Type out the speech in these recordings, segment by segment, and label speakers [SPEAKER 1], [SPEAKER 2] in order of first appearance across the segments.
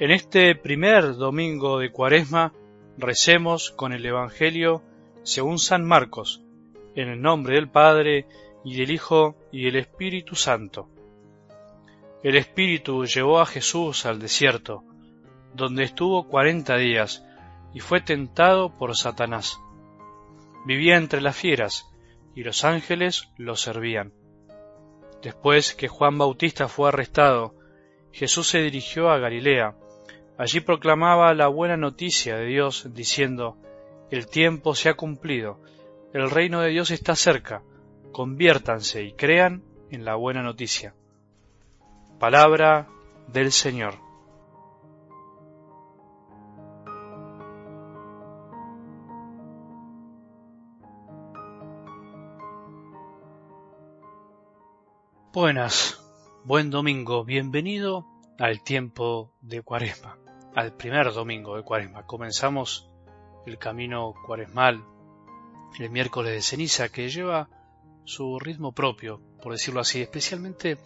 [SPEAKER 1] En este primer domingo de Cuaresma recemos con el Evangelio según San Marcos, en el nombre del Padre y del Hijo y del Espíritu Santo. El Espíritu llevó a Jesús al desierto, donde estuvo cuarenta días, y fue tentado por Satanás. Vivía entre las fieras, y los ángeles lo servían. Después que Juan Bautista fue arrestado, Jesús se dirigió a Galilea. Allí proclamaba la buena noticia de Dios, diciendo, El tiempo se ha cumplido, el reino de Dios está cerca, conviértanse y crean en la buena noticia. Palabra del Señor. Buenas, buen domingo, bienvenido al tiempo de Cuaresma, al primer domingo de Cuaresma. Comenzamos el camino cuaresmal el miércoles de ceniza que lleva su ritmo propio, por decirlo así, especialmente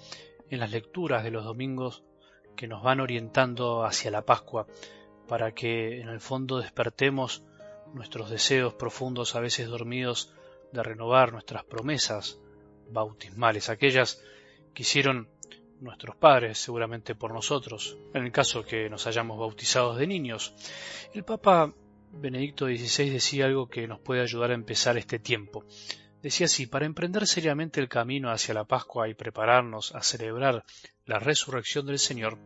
[SPEAKER 1] en las lecturas de los domingos que nos van orientando hacia la Pascua, para que en el fondo despertemos nuestros deseos profundos, a veces dormidos, de renovar nuestras promesas bautismales, aquellas que hicieron nuestros padres, seguramente por nosotros, en el caso que nos hayamos bautizados de niños. El Papa Benedicto XVI decía algo que nos puede ayudar a empezar este tiempo. Decía así, para emprender seriamente el camino hacia la Pascua y prepararnos a celebrar la resurrección del Señor,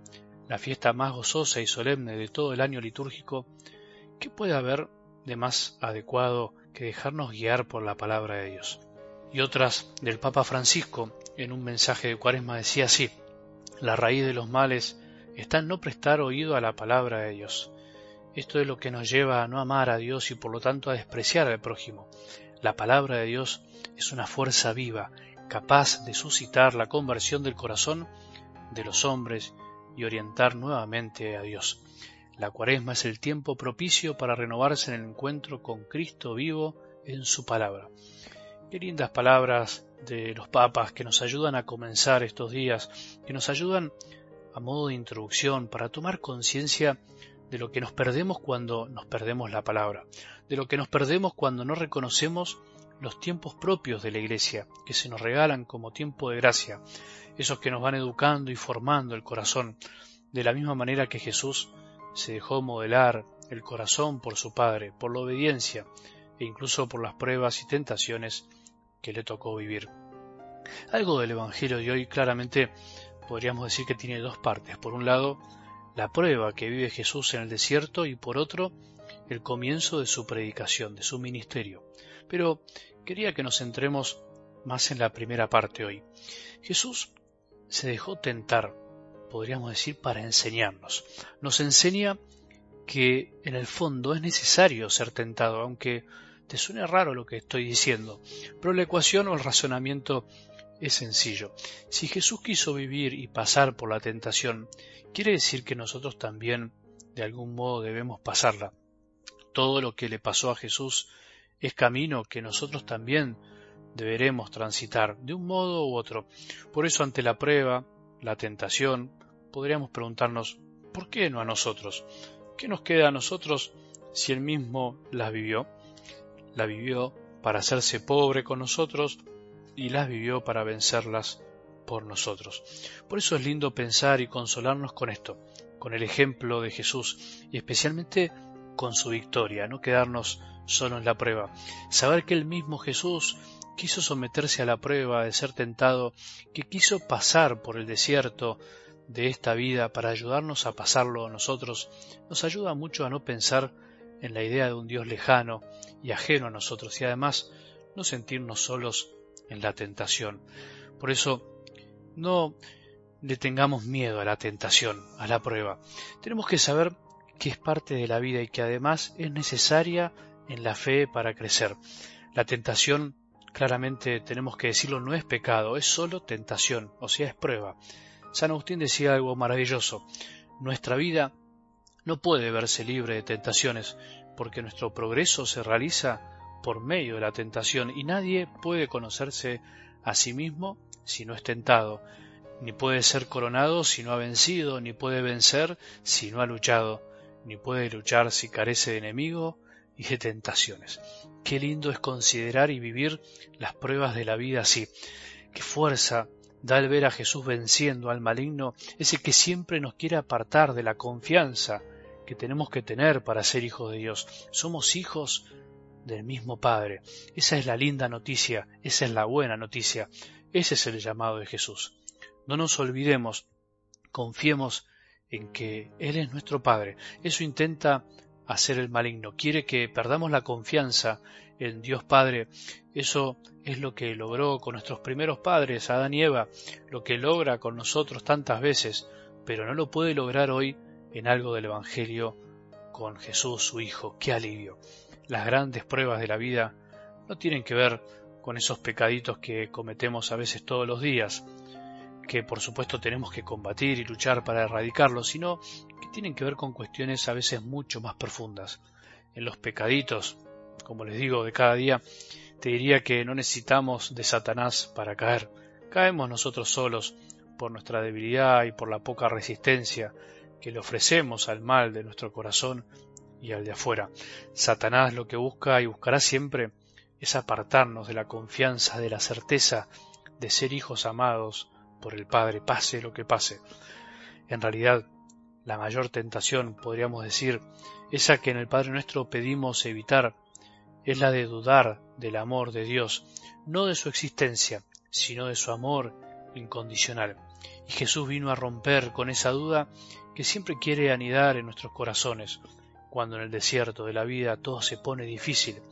[SPEAKER 1] la fiesta más gozosa y solemne de todo el año litúrgico, ¿qué puede haber de más adecuado que dejarnos guiar por la palabra de Dios? Y otras del Papa Francisco, en un mensaje de Cuaresma decía así, la raíz de los males está en no prestar oído a la palabra de Dios. Esto es lo que nos lleva a no amar a Dios y por lo tanto a despreciar al prójimo. La palabra de Dios es una fuerza viva, capaz de suscitar la conversión del corazón de los hombres y orientar nuevamente a Dios. La cuaresma es el tiempo propicio para renovarse en el encuentro con Cristo vivo en su palabra. Qué lindas palabras de los papas que nos ayudan a comenzar estos días, que nos ayudan a modo de introducción para tomar conciencia de lo que nos perdemos cuando nos perdemos la palabra, de lo que nos perdemos cuando no reconocemos los tiempos propios de la Iglesia, que se nos regalan como tiempo de gracia, esos que nos van educando y formando el corazón, de la misma manera que Jesús se dejó modelar el corazón por su Padre, por la obediencia e incluso por las pruebas y tentaciones que le tocó vivir. Algo del Evangelio de hoy claramente podríamos decir que tiene dos partes. Por un lado, la prueba que vive Jesús en el desierto y por otro, el comienzo de su predicación, de su ministerio. Pero quería que nos centremos más en la primera parte hoy. Jesús se dejó tentar, podríamos decir, para enseñarnos. Nos enseña que en el fondo es necesario ser tentado, aunque te suene raro lo que estoy diciendo, pero la ecuación o el razonamiento es sencillo. Si Jesús quiso vivir y pasar por la tentación, quiere decir que nosotros también de algún modo debemos pasarla. Todo lo que le pasó a Jesús es camino que nosotros también deberemos transitar de un modo u otro. Por eso ante la prueba, la tentación, podríamos preguntarnos, ¿por qué no a nosotros? ¿Qué nos queda a nosotros si él mismo las vivió? La vivió para hacerse pobre con nosotros y las vivió para vencerlas por nosotros. Por eso es lindo pensar y consolarnos con esto, con el ejemplo de Jesús y especialmente con su victoria, no quedarnos solo en la prueba, saber que el mismo Jesús quiso someterse a la prueba de ser tentado, que quiso pasar por el desierto de esta vida para ayudarnos a pasarlo a nosotros, nos ayuda mucho a no pensar en la idea de un Dios lejano y ajeno a nosotros y además no sentirnos solos en la tentación. Por eso no le tengamos miedo a la tentación, a la prueba. Tenemos que saber que es parte de la vida y que además es necesaria en la fe para crecer. La tentación, claramente tenemos que decirlo, no es pecado, es solo tentación, o sea, es prueba. San Agustín decía algo maravilloso. Nuestra vida no puede verse libre de tentaciones, porque nuestro progreso se realiza por medio de la tentación y nadie puede conocerse a sí mismo si no es tentado. ni puede ser coronado si no ha vencido, ni puede vencer si no ha luchado, ni puede luchar si carece de enemigo y de tentaciones. Qué lindo es considerar y vivir las pruebas de la vida así. Qué fuerza da el ver a Jesús venciendo al maligno, ese que siempre nos quiere apartar de la confianza que tenemos que tener para ser hijos de Dios. Somos hijos del mismo Padre. Esa es la linda noticia, esa es la buena noticia, ese es el llamado de Jesús. No nos olvidemos, confiemos en que Él es nuestro Padre. Eso intenta hacer el maligno, quiere que perdamos la confianza en Dios Padre. Eso es lo que logró con nuestros primeros padres, Adán y Eva, lo que logra con nosotros tantas veces, pero no lo puede lograr hoy en algo del Evangelio con Jesús su Hijo. ¡Qué alivio! Las grandes pruebas de la vida no tienen que ver con esos pecaditos que cometemos a veces todos los días, que por supuesto tenemos que combatir y luchar para erradicarlos, sino que tienen que ver con cuestiones a veces mucho más profundas. En los pecaditos, como les digo, de cada día, te diría que no necesitamos de Satanás para caer. Caemos nosotros solos por nuestra debilidad y por la poca resistencia que le ofrecemos al mal de nuestro corazón y al de afuera. Satanás lo que busca y buscará siempre es apartarnos de la confianza, de la certeza de ser hijos amados por el Padre, pase lo que pase. En realidad, la mayor tentación, podríamos decir, esa que en el Padre nuestro pedimos evitar, es la de dudar del amor de Dios, no de su existencia, sino de su amor incondicional. Y Jesús vino a romper con esa duda que siempre quiere anidar en nuestros corazones, cuando en el desierto de la vida todo se pone difícil,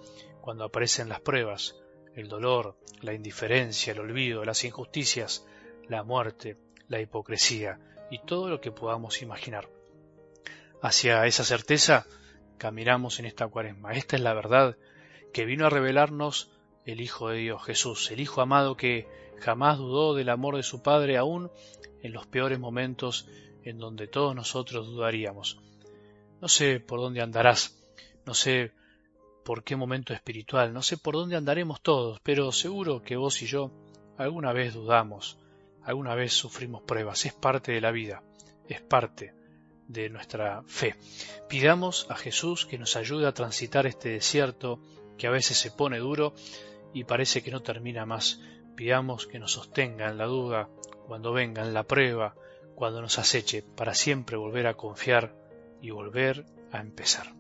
[SPEAKER 1] cuando aparecen las pruebas, el dolor, la indiferencia, el olvido, las injusticias, la muerte, la hipocresía y todo lo que podamos imaginar. Hacia esa certeza caminamos en esta cuaresma. Esta es la verdad que vino a revelarnos el Hijo de Dios, Jesús, el Hijo amado que jamás dudó del amor de su Padre aún en los peores momentos en donde todos nosotros dudaríamos. No sé por dónde andarás, no sé por qué momento espiritual, no sé por dónde andaremos todos, pero seguro que vos y yo alguna vez dudamos, alguna vez sufrimos pruebas, es parte de la vida, es parte de nuestra fe. Pidamos a Jesús que nos ayude a transitar este desierto que a veces se pone duro y parece que no termina más. Pidamos que nos sostenga en la duda cuando venga en la prueba, cuando nos aceche, para siempre volver a confiar y volver a empezar.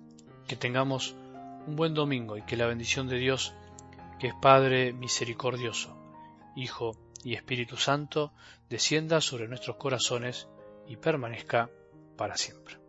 [SPEAKER 1] Que tengamos un buen domingo y que la bendición de Dios, que es Padre misericordioso, Hijo y Espíritu Santo, descienda sobre nuestros corazones y permanezca para siempre.